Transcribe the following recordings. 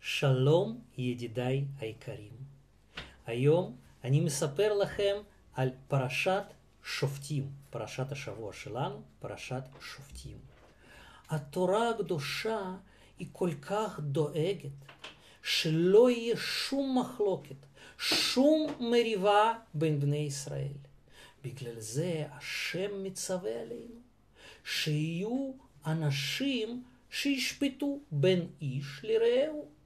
שלום ידידיי היקרים. היום אני מספר לכם על פרשת שופטים, פרשת השבוע שלנו, פרשת שופטים. התורה הקדושה היא כל כך דואגת שלא יהיה שום מחלוקת, שום מריבה בין בני ישראל. בגלל זה השם מצווה עלינו שיהיו אנשים שישפטו בין איש לרעהו.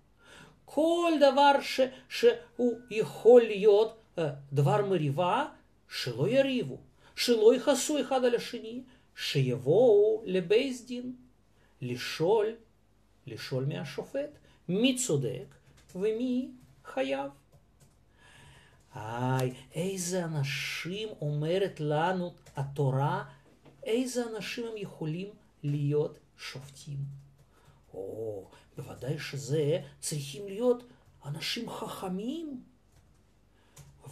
כל דבר ש, שהוא יכול להיות uh, דבר מריבה, שלא יריבו, שלא יכעסו אחד על השני, שיבואו לבייס דין, לשאול, לשאול מהשופט מי צודק ומי חייב. איי, איזה אנשים אומרת לנו התורה, איזה אנשים הם יכולים להיות שופטים. או, בוודאי שזה צריכים להיות אנשים חכמים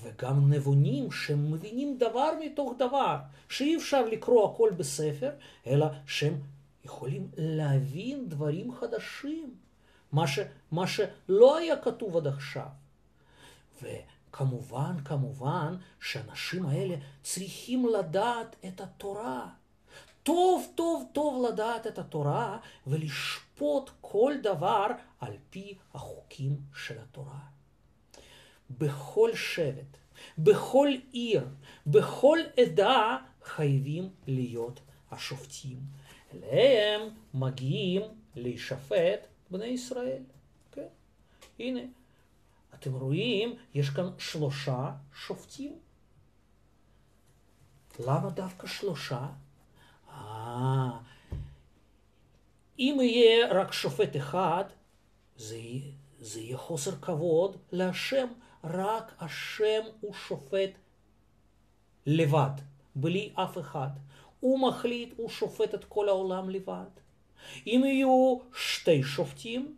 וגם נבונים שמבינים דבר מתוך דבר, שאי אפשר לקרוא הכל בספר, אלא שהם יכולים להבין דברים חדשים, מה, ש, מה שלא היה כתוב עד עכשיו. וכמובן, כמובן, שהאנשים האלה צריכים לדעת את התורה. טוב טוב טוב לדעת את התורה ולשפוט כל דבר על פי החוקים של התורה. בכל שבט, בכל עיר, בכל עדה חייבים להיות השופטים. אליהם מגיעים להישפט בני ישראל. כן? הנה, אתם רואים, יש כאן שלושה שופטים. למה דווקא שלושה? אה, אם יהיה רק שופט אחד, זה, זה יהיה חוסר כבוד להשם. רק השם הוא שופט לבד, בלי אף אחד. הוא מחליט, הוא שופט את כל העולם לבד. אם יהיו שתי שופטים,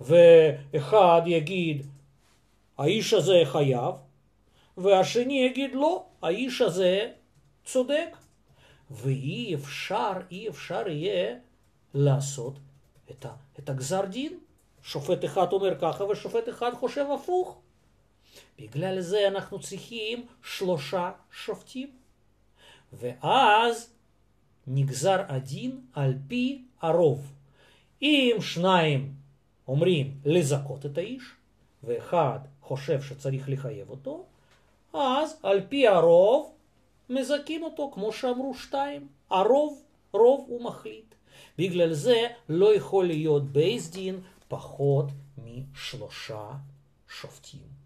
ואחד יגיד, האיש הזה חייב, והשני יגיד, לא, האיש הזה צודק. ואי אפשר, אי אפשר יהיה לעשות את, ה, את הגזר דין. שופט אחד אומר ככה ושופט אחד חושב הפוך. בגלל זה אנחנו צריכים שלושה שופטים. ואז נגזר הדין על פי הרוב. אם שניים אומרים לזכות את האיש, ואחד חושב שצריך לחייב אותו, אז על פי הרוב מזכים אותו, כמו שאמרו שתיים. הרוב, רוב הוא מחליט. בגלל זה לא יכול להיות בייס דין פחות משלושה שופטים.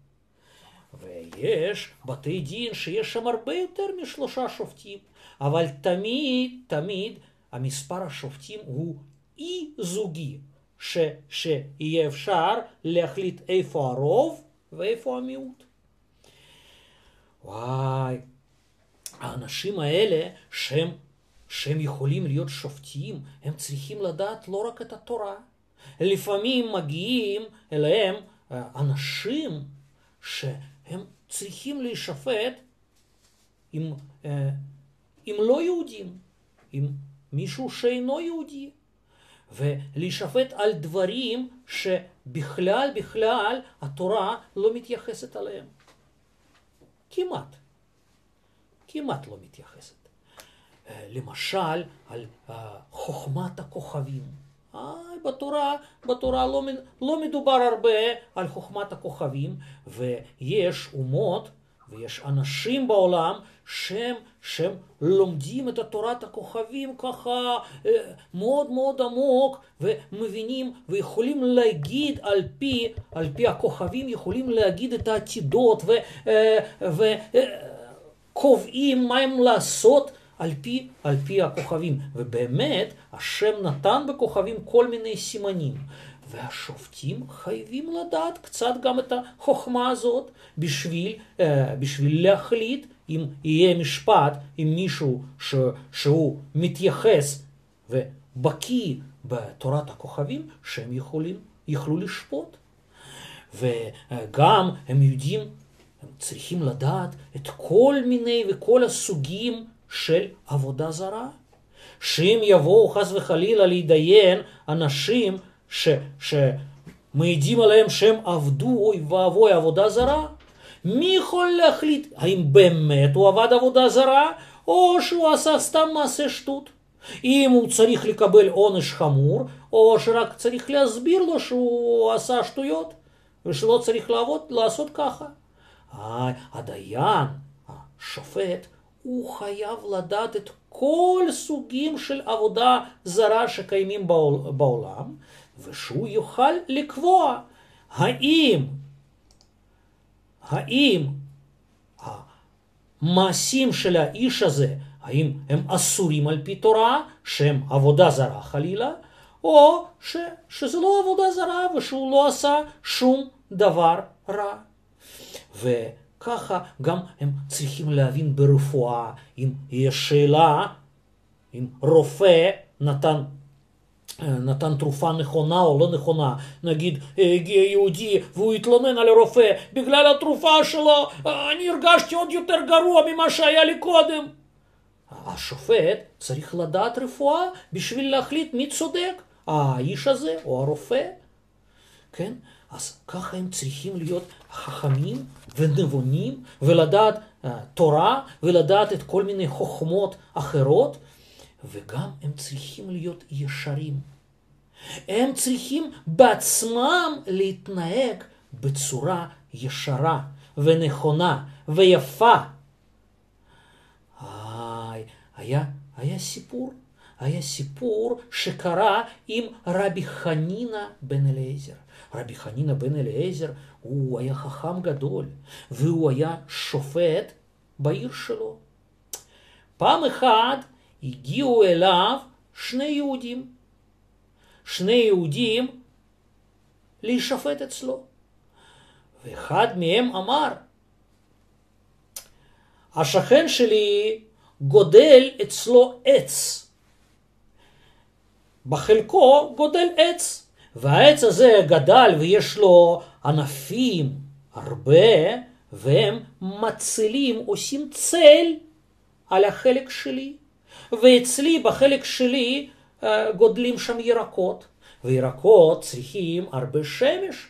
ויש בתי דין שיש שם הרבה יותר משלושה שופטים, אבל תמיד, תמיד המספר השופטים הוא אי זוגי, ש, שיהיה אפשר להחליט איפה הרוב ואיפה המיעוט. וואי, האנשים האלה שהם, שהם יכולים להיות שופטים, הם צריכים לדעת לא רק את התורה. לפעמים מגיעים אליהם אה, אנשים שהם צריכים להישפט עם, אה, עם לא יהודים, עם מישהו שאינו יהודי, ולהישפט על דברים שבכלל בכלל התורה לא מתייחסת אליהם. כמעט. כמעט לא מתייחסת. אה, למשל, על אה, חוכמת הכוכבים. בתורה, בתורה לא, לא מדובר הרבה על חוכמת הכוכבים, ויש אומות ויש אנשים בעולם שהם, שהם לומדים את תורת הכוכבים ככה אה, מאוד מאוד עמוק ומבינים ויכולים להגיד על פי, על פי הכוכבים, יכולים להגיד את העתידות ו... ו קובעים מה הם לעשות על פי, על פי הכוכבים. ובאמת, השם נתן בכוכבים כל מיני סימנים. והשופטים חייבים לדעת קצת גם את החוכמה הזאת בשביל, אה, בשביל להחליט אם יהיה משפט עם מישהו ש, שהוא מתייחס ובקיא בתורת הכוכבים, שהם יכולים, יוכלו לשפוט. וגם הם יודעים הם צריכים לדעת את כל מיני וכל הסוגים של עבודה זרה. שאם יבואו חס וחלילה להתדיין אנשים ש, מעידים עליהם שהם עבדו, אוי ואבוי, עבודה זרה. מי יכול להחליט האם באמת הוא עבד עבודה זרה, או שהוא עשה סתם מעשה שטות? אם הוא צריך לקבל עונש חמור, או שרק צריך להסביר לו שהוא עשה שטויות, ושלא צריך לעבוד, לעשות ככה. הדיין, השופט, הוא חייב לדעת את כל סוגים של עבודה זרה שקיימים בעולם, ושהוא יוכל לקבוע האם, האם המעשים של האיש הזה, האם הם אסורים על פי תורה, שהם עבודה זרה חלילה, או ש, שזה לא עבודה זרה ושהוא לא עשה שום דבר רע. וככה גם הם צריכים להבין ברפואה, אם יש שאלה, אם רופא נתן נתן תרופה נכונה או לא נכונה, נגיד הגיע יהודי והוא התלונן על הרופא, בגלל התרופה שלו אני הרגשתי עוד יותר גרוע ממה שהיה לי קודם. השופט צריך לדעת רפואה בשביל להחליט מי צודק, האיש הזה או הרופא. כן? אז ככה הם צריכים להיות חכמים ונבונים ולדעת uh, תורה ולדעת את כל מיני חוכמות אחרות וגם הם צריכים להיות ישרים. הם צריכים בעצמם להתנהג בצורה ישרה ונכונה ויפה. היה, היה סיפור, היה סיפור שקרה עם רבי חנינא בן אליעזר. רבי חנינא בן אליעזר הוא היה חכם גדול, והוא היה שופט בעיר שלו. פעם אחת הגיעו אליו שני יהודים. שני יהודים להישפט אצלו. ואחד מהם אמר, השכן שלי גודל אצלו עץ. בחלקו גודל עץ, והעץ הזה גדל ויש לו ענפים הרבה, והם מצילים, עושים צל על החלק שלי. ואצלי, בחלק שלי, אה, גודלים שם ירקות, וירקות צריכים הרבה שמש,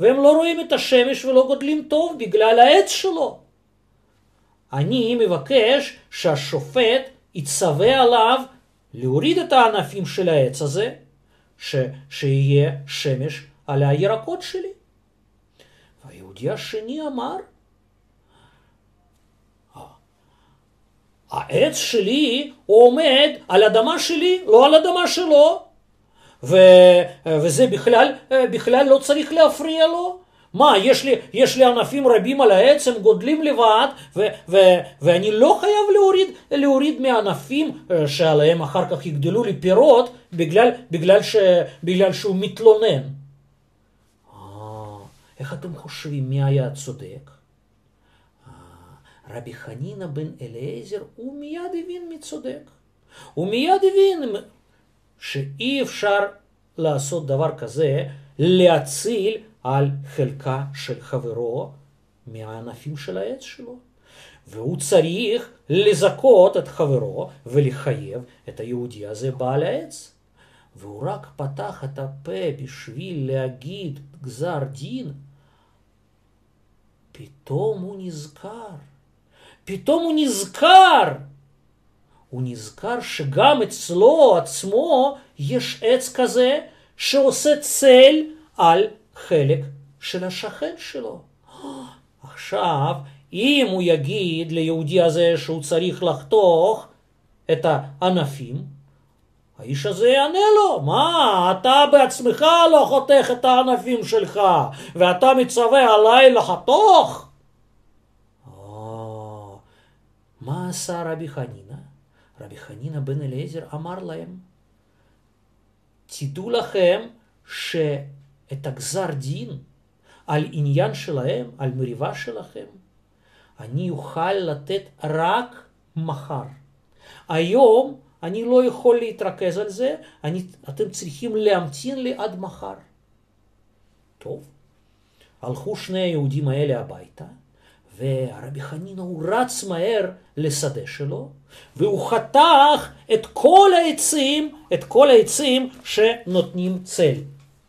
והם לא רואים את השמש ולא גודלים טוב בגלל העץ שלו. אני מבקש שהשופט יצווה עליו להוריד את הענפים של העץ הזה, ש, שיהיה שמש על הירקות שלי. והיהודי השני אמר, העץ שלי עומד על אדמה שלי, לא על אדמה שלו, ו, וזה בכלל, בכלל לא צריך להפריע לו. מה, יש לי, יש לי ענפים רבים על העץ, הם גודלים לבד, ו, ו, ואני לא חייב להוריד, להוריד מענפים אה, שעליהם אחר כך יגדלו לי פירות, בגלל, בגלל, ש, בגלל שהוא מתלונן. אה, איך אתם חושבים מי היה צודק? רבי חנינא בן אליעזר, הוא מיד הבין מי צודק. הוא מיד הבין שאי אפשר לעשות דבר כזה, להציל על חלקה של חברו מהענפים של העץ שלו. והוא צריך לזכות את חברו ולחייב את היהודי הזה בעל העץ. והוא רק פתח את הפה בשביל להגיד גזר דין, פתאום הוא נזכר. פתאום הוא נזכר. הוא נזכר שגם אצלו עצמו יש עץ כזה שעושה צל על חלק של השכן שלו. עכשיו, אם הוא יגיד ליהודי הזה שהוא צריך לחתוך את הענפים, האיש הזה יענה לו, מה, אתה בעצמך לא חותך את הענפים שלך, ואתה מצווה עליי לחתוך? מה עשה רבי חנינא? רבי חנינא בן אליעזר אמר להם, תדעו לכם שאת הגזר דין על עניין שלהם, על מריבה שלכם, אני אוכל לתת רק מחר. היום אני לא יכול להתרכז על זה, אני, אתם צריכים להמתין לי עד מחר. טוב, הלכו שני היהודים האלה הביתה, והרבי חנינא הוא רץ מהר לשדה שלו, והוא חתך את כל העצים, את כל העצים שנותנים צל.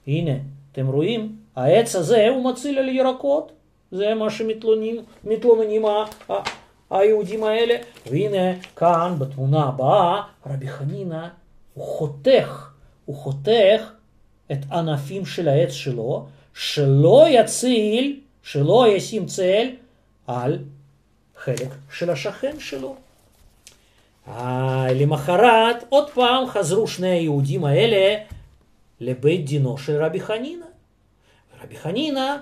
הנה, אתם רואים? העץ הזה הוא מציל על ירקות. זה מה שמתלוננים היהודים האלה. והנה כאן בתמונה הבאה רבי חנינא הוא חותך, הוא חותך את ענפים של העץ שלו, שלא יציל, שלא ישים צל על חלק של השכן שלו. למחרת עוד פעם חזרו שני היהודים האלה לבית דינו של רבי חנינא. רבי חנינא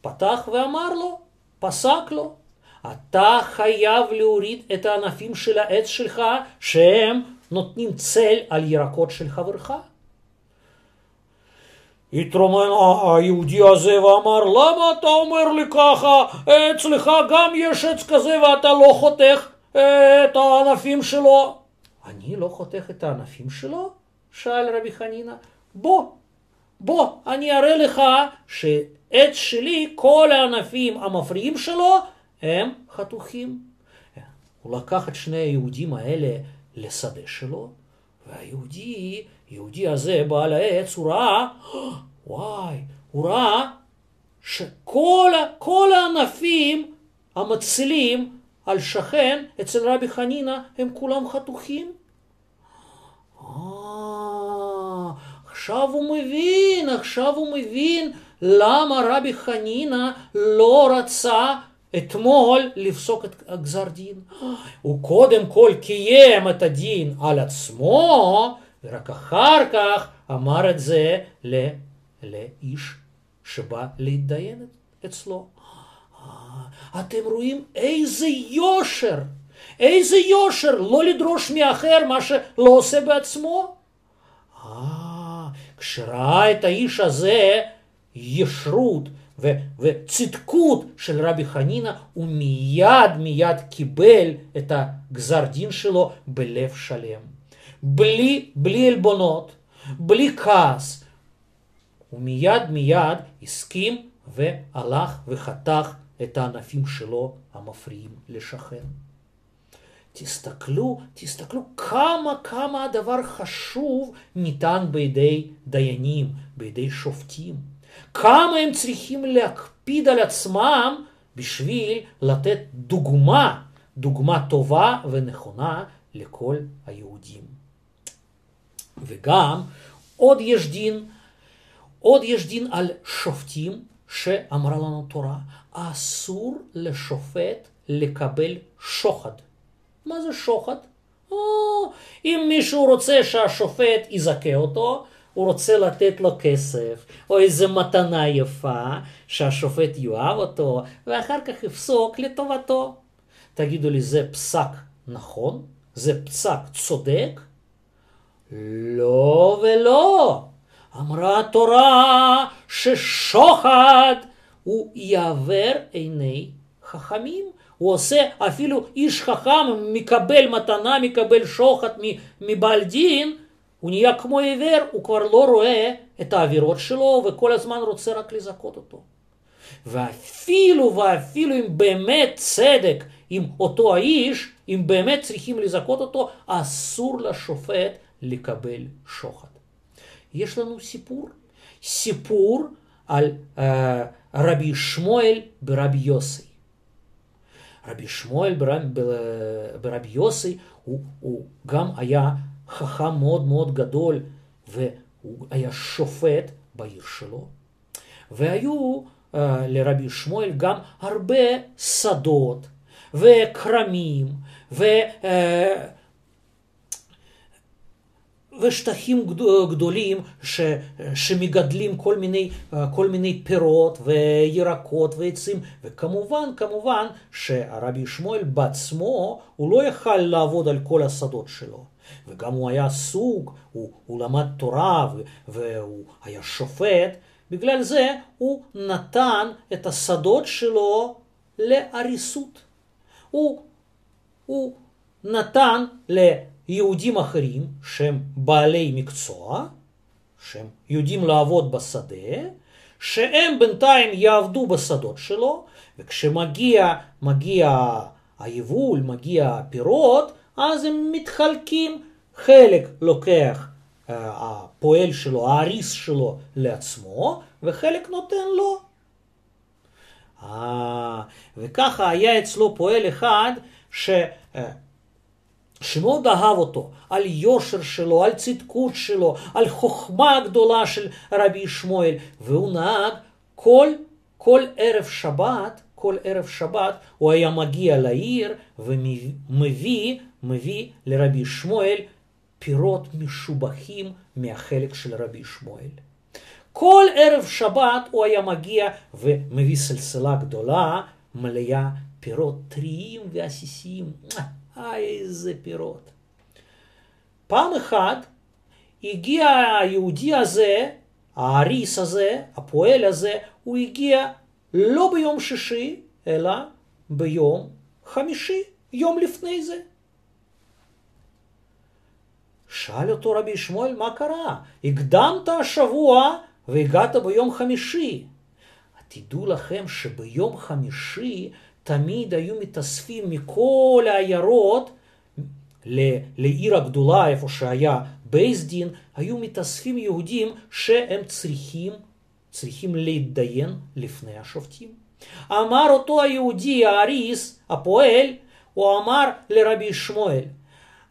פתח ואמר לו, פסק לו, אתה חייב להוריד את הענפים של העץ שלך שהם נותנים צל על ירקות של חברך. התרומם היהודי הזה ואמר, למה אתה אומר לי ככה? אצלך גם יש עץ כזה ואתה לא חותך את הענפים שלו. אני לא חותך את הענפים שלו? שאל רבי חנינא. בוא, בוא, אני אראה לך שעץ שלי, כל הענפים המפריעים שלו, הם חתוכים. הוא לקח את שני היהודים האלה לשדה שלו, והיהודי, היהודי הזה, בעל העץ, הוא ראה, וואי, הוא ראה שכל הענפים המצילים על שכן אצל רבי חנינא הם כולם חתוכים. אה, עכשיו הוא מבין, עכשיו הוא מבין למה רבי חנינא לא רצה אתמול לפסוק את הגזר דין. הוא קודם כל קיים את הדין על עצמו, ורק אחר כך אמר את זה לאיש שבא להתדיין אצלו. אתם רואים איזה יושר, איזה יושר לא לדרוש מאחר מה שלא עושה בעצמו. אה, כשראה את האיש הזה ישרות ו- וצדקות של רבי חנינא, הוא מיד מיד קיבל את הגזר דין שלו בלב שלם. בלי, בלי עלבונות, בלי כעס. הוא מיד מיד הסכים והלך וחתך את הענפים שלו המפריעים לשכן. תסתכלו, תסתכלו כמה כמה הדבר חשוב ניתן בידי דיינים, בידי שופטים. כמה הם צריכים להקפיד על עצמם בשביל לתת דוגמה, דוגמה טובה ונכונה לכל היהודים. וגם עוד יש דין, עוד יש דין על שופטים שאמרה לנו תורה, אסור לשופט לקבל שוחד. מה זה שוחד? או, אם מישהו רוצה שהשופט יזכה אותו, הוא רוצה לתת לו כסף, או איזה מתנה יפה, שהשופט יאהב אותו, ואחר כך יפסוק לטובתו. תגידו לי, זה פסק נכון? זה פסק צודק? לא ולא. אמרה התורה ששוחד הוא יעבר עיני חכמים. הוא עושה, אפילו איש חכם מקבל מתנה, מקבל שוחד מבעל דין, הוא נהיה כמו עיוור, הוא כבר לא רואה את העבירות שלו וכל הזמן רוצה רק לזכות אותו. ואפילו ואפילו אם באמת צדק עם אותו האיש, אם באמת צריכים לזכות אותו, אסור לשופט לקבל שוחד. יש לנו סיפור, סיפור על uh, רבי שמואל ברבי יוסי. רבי שמואל ברבי, יוסי הוא, הוא גם היה חכם מאוד מאוד גדול והוא היה שופט בעיר שלו. והיו uh, לרבי שמואל גם הרבה שדות וכרמים ו... Uh, ושטחים גדולים ש, שמגדלים כל מיני, כל מיני פירות וירקות ועצים, וכמובן, כמובן שהרבי שמואל בעצמו, הוא לא יכל לעבוד על כל השדות שלו. וגם הוא היה סוג, הוא, הוא למד תורה והוא היה שופט, בגלל זה הוא נתן את השדות שלו להריסות. הוא, הוא נתן ליהודים אחרים שהם בעלי מקצוע, שהם יודעים לעבוד בשדה, שהם בינתיים יעבדו בשדות שלו, וכשמגיע מגיע היבול, מגיע הפירות, אז הם מתחלקים, חלק לוקח הפועל שלו, האריס שלו לעצמו, וחלק נותן לו. אה, וככה היה אצלו פועל אחד ש... שמאוד אהב אותו, על יושר שלו, על צדקות שלו, על חוכמה הגדולה של רבי שמואל, והוא נהג כל, כל ערב שבת, כל ערב שבת הוא היה מגיע לעיר ומביא מביא לרבי שמואל פירות משובחים מהחלק של רבי שמואל. כל ערב שבת הוא היה מגיע ומביא סלסלה גדולה, מלאה פירות טריים ועסיסיים. איזה פירות. פעם אחת הגיע היהודי הזה, האריס הזה, הפועל הזה, הוא הגיע לא ביום שישי, אלא ביום חמישי, יום לפני זה. שאל אותו רבי שמואל, מה קרה? הקדמת השבוע והגעת ביום חמישי. תדעו לכם שביום חמישי תמיד היו מתאספים מכל העיירות לעיר הגדולה, איפה שהיה בייס דין, היו מתאספים יהודים שהם צריכים, צריכים להתדיין לפני השופטים. אמר אותו היהודי, האריס, הפועל, הוא אמר לרבי שמואל,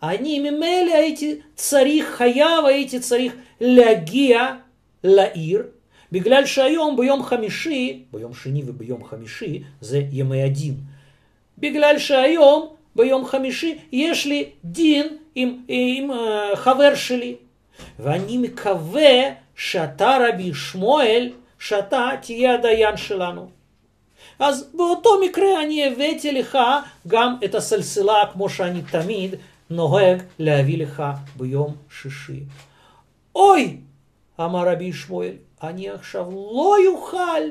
אני ממילא הייתי צריך, חייב הייתי צריך להגיע לעיר, בגלל שהיום ביום חמישי, ביום שני וביום חמישי, זה ימי הדין. בגלל שהיום ביום חמישי יש לי דין עם, עם uh, חבר שלי. ואני מקווה שאתה רבי שמואל, שאתה תהיה הדיין שלנו. אז באותו מקרה אני הבאתי לך גם את הסלסלה כמו שאני תמיד נוהג להביא לך ביום שישי. אוי! אמר רבי שמואל, אני עכשיו לא יוכל,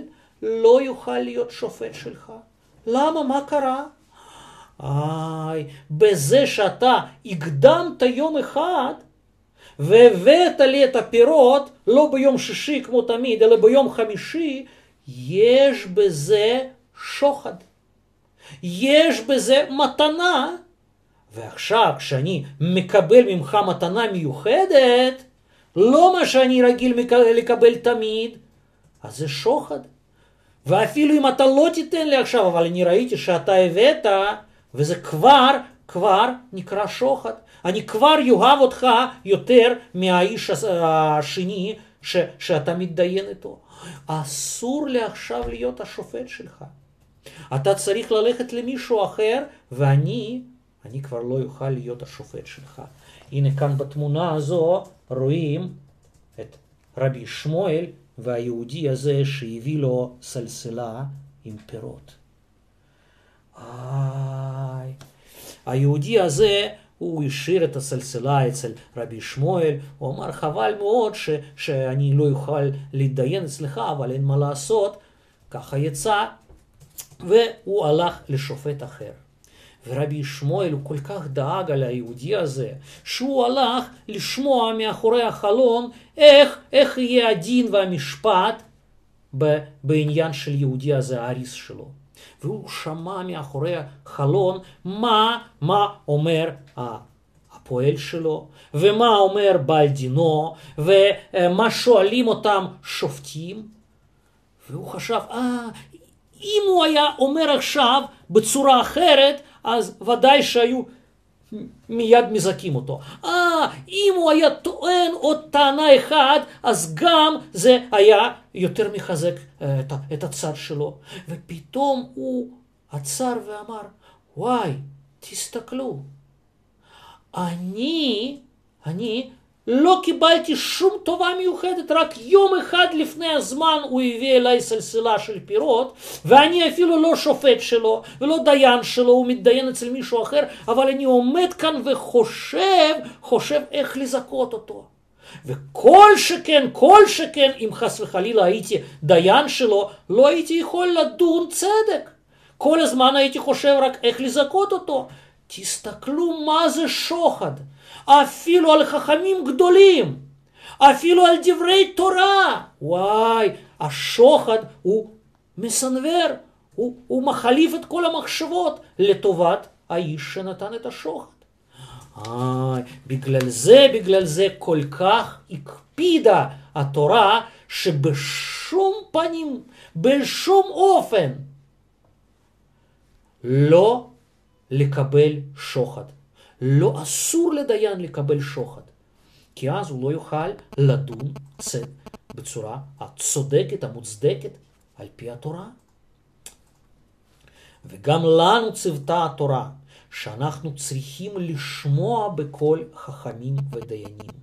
לא יוכל להיות שופט שלך. למה? מה קרה? איי, בזה שאתה הקדמת יום אחד והבאת לי את הפירות, לא ביום שישי כמו תמיד, אלא ביום חמישי, יש בזה שוחד. יש בזה מתנה ועכשיו כשאני מקבל ממך מתנה מיוחדת, לא מה שאני רגיל לקבל תמיד, אז זה שוחד. ואפילו אם אתה לא תיתן לי עכשיו, אבל אני ראיתי שאתה הבאת, וזה כבר, כבר נקרא שוחד. אני כבר אוהב אותך יותר מהאיש השני ש, שאתה מתדיין איתו. אסור לי עכשיו להיות השופט שלך. אתה צריך ללכת למישהו אחר, ואני אני כבר לא אוכל להיות השופט שלך. הנה כאן בתמונה הזו רואים את רבי שמואל והיהודי הזה שהביא לו סלסלה עם פירות. איי, היהודי הזה הוא השאיר את הסלסלה אצל רבי שמואל, הוא אמר חבל מאוד ש, שאני לא אוכל להתדיין אצלך, אבל אין מה לעשות, ככה יצא, והוא הלך לשופט אחר. ורבי שמואל הוא כל כך דאג על היהודי הזה, שהוא הלך לשמוע מאחורי החלון איך, איך יהיה הדין והמשפט בעניין של יהודי הזה, האריס שלו. והוא שמע מאחורי החלון מה, מה אומר הפועל שלו, ומה אומר בעל דינו, ומה שואלים אותם שופטים. והוא חשב, אה, אם הוא היה אומר עכשיו בצורה אחרת, אז ודאי שהיו מיד מזכים אותו. אה, אם הוא היה טוען עוד טענה אחת, אז גם זה היה יותר מחזק אה, את, את הצד שלו. ופתאום הוא עצר ואמר, וואי, תסתכלו, אני, אני לא קיבלתי שום טובה מיוחדת, רק יום אחד לפני הזמן הוא הביא אליי סלסלה של פירות, ואני אפילו לא שופט שלו, ולא דיין שלו, הוא מתדיין אצל מישהו אחר, אבל אני עומד כאן וחושב, חושב איך לזכות אותו. וכל שכן, כל שכן, אם חס וחלילה הייתי דיין שלו, לא הייתי יכול לדון צדק. כל הזמן הייתי חושב רק איך לזכות אותו. תסתכלו מה זה שוחד. אפילו על חכמים גדולים, אפילו על דברי תורה. וואי, השוחד הוא מסנוור, הוא, הוא מחליף את כל המחשבות לטובת האיש שנתן את השוחד. אה, בגלל זה, בגלל זה כל כך הקפידה התורה שבשום פנים, בשום אופן, לא לקבל שוחד. לא אסור לדיין לקבל שוחד, כי אז הוא לא יוכל לדון צד בצורה הצודקת, המוצדקת, על פי התורה. וגם לנו צוותה התורה, שאנחנו צריכים לשמוע בקול חכמים ודיינים,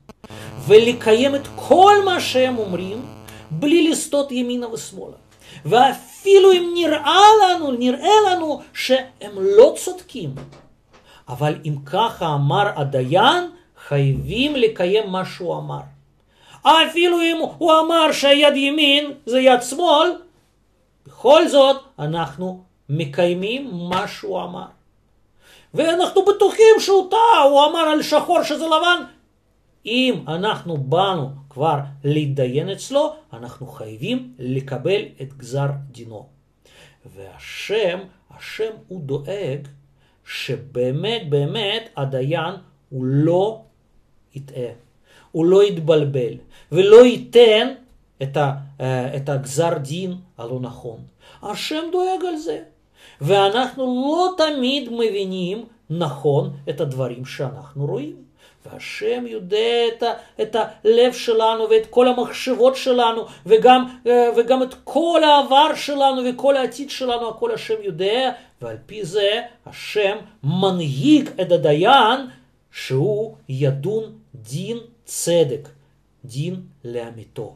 ולקיים את כל מה שהם אומרים, בלי לסטות ימינה ושמאלה. ואפילו אם נראה לנו, נראה לנו שהם לא צודקים, אבל אם ככה אמר הדיין, חייבים לקיים מה שהוא אמר. אפילו אם הוא אמר שהיד ימין זה יד שמאל, בכל זאת אנחנו מקיימים מה שהוא אמר. ואנחנו בטוחים שהוא טעה, הוא אמר על שחור שזה לבן. אם אנחנו באנו כבר להתדיין אצלו, אנחנו חייבים לקבל את גזר דינו. והשם, השם הוא דואג שבאמת באמת הדיין הוא לא יטעה, הוא לא יתבלבל, ולא ייתן את, ה, אה, את הגזר דין הלא נכון. השם דואג על זה. ואנחנו לא תמיד מבינים נכון את הדברים שאנחנו רואים. והשם יודע את, ה, את הלב שלנו ואת כל המחשבות שלנו וגם, אה, וגם את כל העבר שלנו וכל העתיד שלנו, הכל השם יודע, ועל פי זה השם מנהיג את הדיין שהוא ידון דין צדק, דין לאמיתו.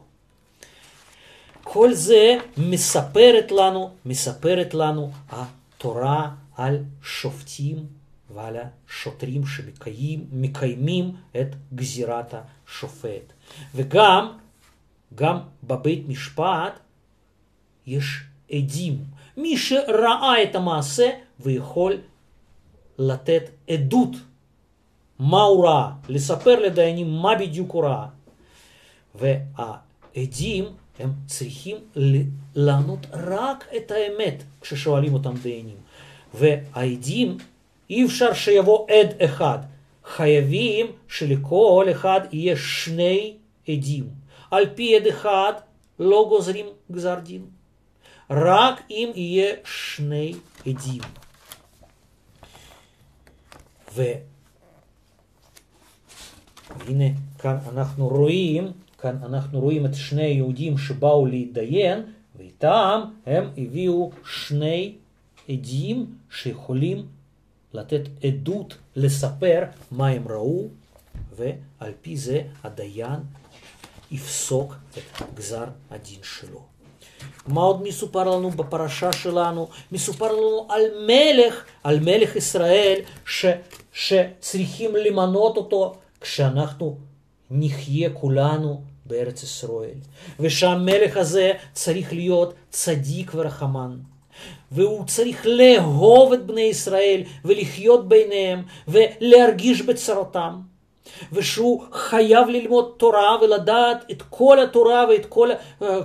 כל זה מספרת לנו, מספרת לנו התורה על שופטים ועל השוטרים שמקיימים את גזירת השופט. וגם, גם בבית משפט יש עדים. מי שראה את המעשה ויכול לתת עדות מה הוא ראה, לספר לדיינים מה בדיוק הוא ראה. והעדים הם צריכים לענות רק את האמת כששואלים אותם דיינים. והעדים, אי אפשר שיבוא עד אחד, חייבים שלכל אחד יהיה שני עדים. על פי עד אחד לא גוזרים גזר דין, רק אם יהיה שני עדים. והנה כאן אנחנו רואים כאן אנחנו רואים את שני היהודים שבאו להתדיין, ואיתם הם הביאו שני עדים שיכולים לתת עדות, לספר מה הם ראו, ועל פי זה הדיין יפסוק את גזר הדין שלו. מה עוד מסופר לנו בפרשה שלנו? מסופר לנו על מלך, על מלך ישראל, ש, שצריכים למנות אותו כשאנחנו נחיה כולנו בארץ ישראל, ושהמלך הזה צריך להיות צדיק ורחמן. והוא צריך לאהוב את בני ישראל ולחיות ביניהם ולהרגיש בצרותם. ושהוא חייב ללמוד תורה ולדעת את כל התורה ואת כל,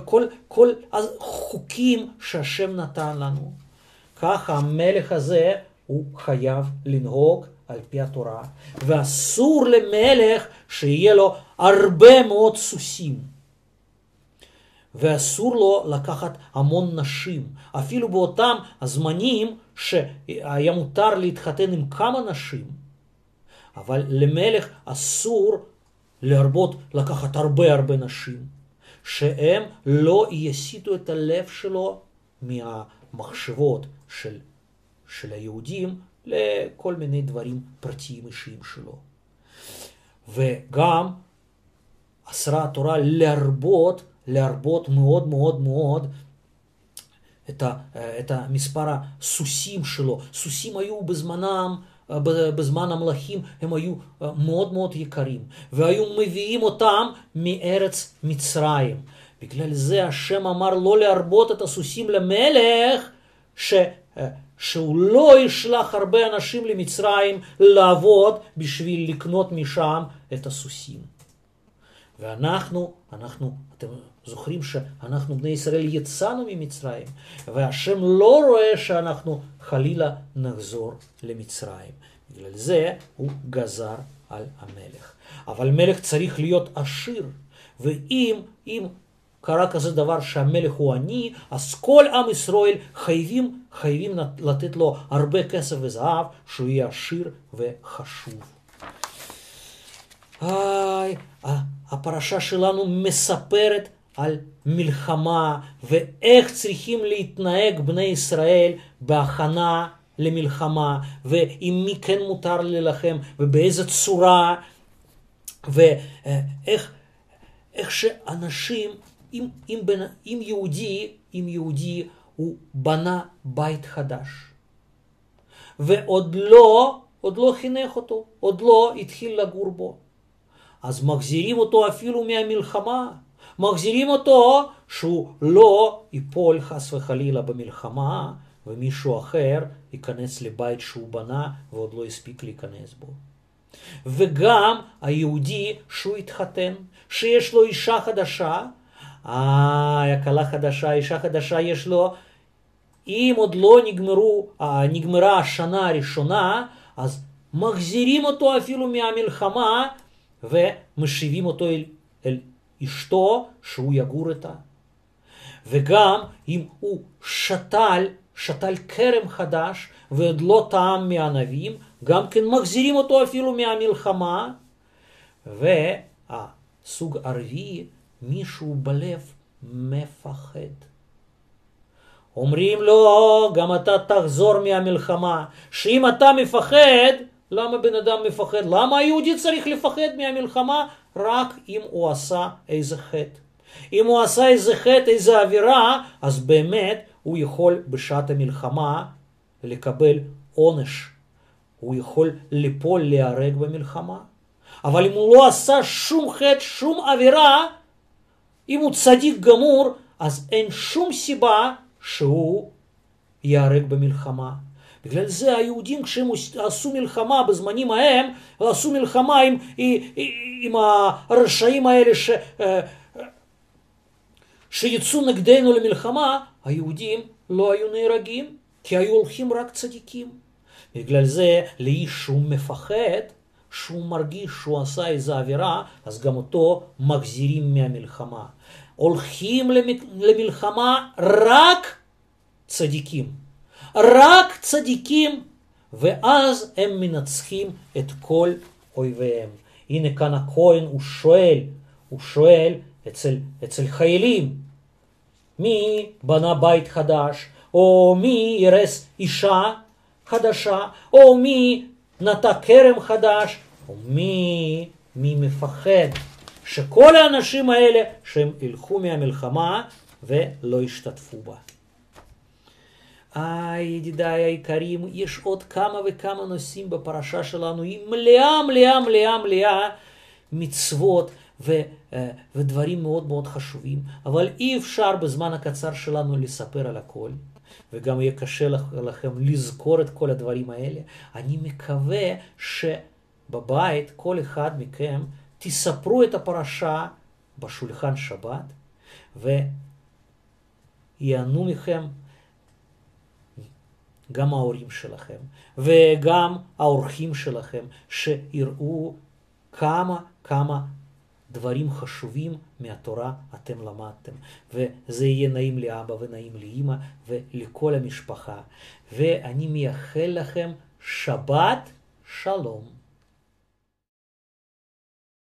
כל, כל החוקים שהשם נתן לנו. ככה המלך הזה הוא חייב לנהוג על פי התורה, ואסור למלך שיהיה לו הרבה מאוד סוסים. ואסור לו לקחת המון נשים, אפילו באותם הזמנים שהיה מותר להתחתן עם כמה נשים. אבל למלך אסור להרבות לקחת הרבה הרבה נשים, שהם לא יסיטו את הלב שלו מהמחשבות של, של היהודים לכל מיני דברים פרטיים אישיים שלו. וגם אסרה התורה להרבות, להרבות מאוד מאוד מאוד את, ה, את המספר הסוסים שלו. סוסים היו בזמנם, בזמן המלכים, הם היו מאוד מאוד יקרים, והיו מביאים אותם מארץ מצרים. בגלל זה השם אמר לא להרבות את הסוסים למלך, ש... שהוא לא ישלח הרבה אנשים למצרים לעבוד בשביל לקנות משם את הסוסים. ואנחנו, אנחנו, אתם זוכרים שאנחנו בני ישראל יצאנו ממצרים, והשם לא רואה שאנחנו חלילה נחזור למצרים. בגלל זה הוא גזר על המלך. אבל מלך צריך להיות עשיר, ואם אם קרה כזה דבר שהמלך הוא עני, אז כל עם ישראל חייבים, חייבים לתת לו הרבה כסף וזהב, שהוא יהיה עשיר וחשוב. היי, הפרשה שלנו מספרת על מלחמה ואיך צריכים להתנהג בני ישראל בהכנה למלחמה, ועם מי כן מותר להילחם, ובאיזה צורה, ואיך איך שאנשים, אם, אם, בין, אם יהודי, אם יהודי הוא בנה בית חדש, ועוד לא, עוד לא חינך אותו, עוד לא התחיל לגור בו, אז מחזירים אותו אפילו מהמלחמה, מחזירים אותו שהוא לא ייפול חס וחלילה במלחמה, ומישהו אחר ייכנס לבית שהוא בנה ועוד לא הספיק להיכנס בו. וגם היהודי שהוא התחתן, שיש לו אישה חדשה, אה, כלה חדשה, אישה חדשה יש לו, אם עוד לא נגמרו, אה, נגמרה השנה הראשונה, אז מחזירים אותו אפילו מהמלחמה ומשיבים אותו אל, אל אשתו שהוא יגור איתה. וגם אם הוא שתל, שתל כרם חדש ועוד לא טעם מהענבים, גם כן מחזירים אותו אפילו מהמלחמה. והסוג הרביעי, מישהו בלב מפחד. אומרים לו, גם אתה תחזור מהמלחמה, שאם אתה מפחד, למה בן אדם מפחד? למה היהודי צריך לפחד מהמלחמה? רק אם הוא עשה איזה חטא. אם הוא עשה איזה חטא, איזה עבירה, אז באמת הוא יכול בשעת המלחמה לקבל עונש. הוא יכול ליפול, להיהרג במלחמה. אבל אם הוא לא עשה שום חטא, שום עבירה, אם הוא צדיק גמור, אז אין שום סיבה שהוא ייהרג במלחמה. בגלל זה היהודים כשהם עשו מלחמה בזמנים ההם, עשו מלחמה עם, עם, עם הרשעים האלה ש, שיצאו נגדנו למלחמה, היהודים לא היו נהרגים, כי היו הולכים רק צדיקים. בגלל זה לאיש שהוא מפחד, שהוא מרגיש שהוא עשה איזו עבירה, אז גם אותו מחזירים מהמלחמה. הולכים למלחמה רק צדיקים. רק צדיקים, ואז הם מנצחים את כל אויביהם. הנה כאן הכהן הוא שואל, הוא שואל אצל, אצל חיילים, מי בנה בית חדש, או מי ירס אישה חדשה, או מי נטע כרם חדש, או מי, מי מפחד שכל האנשים האלה שהם ילכו מהמלחמה ולא ישתתפו בה. איי, ידידיי היקרים, יש עוד כמה וכמה נושאים בפרשה שלנו, היא מלאה, מלאה, מלאה, מלאה מצוות ו, ודברים מאוד מאוד חשובים, אבל אי אפשר בזמן הקצר שלנו לספר על הכל. וגם יהיה קשה לכם לזכור את כל הדברים האלה. אני מקווה שבבית, כל אחד מכם, תספרו את הפרשה בשולחן שבת, ויענו מכם גם ההורים שלכם, וגם האורחים שלכם, שיראו כמה כמה דברים חשובים מהתורה אתם למדתם. וזה יהיה נעים לאבא ונעים לאימא ולכל המשפחה. ואני מייחל לכם שבת שלום.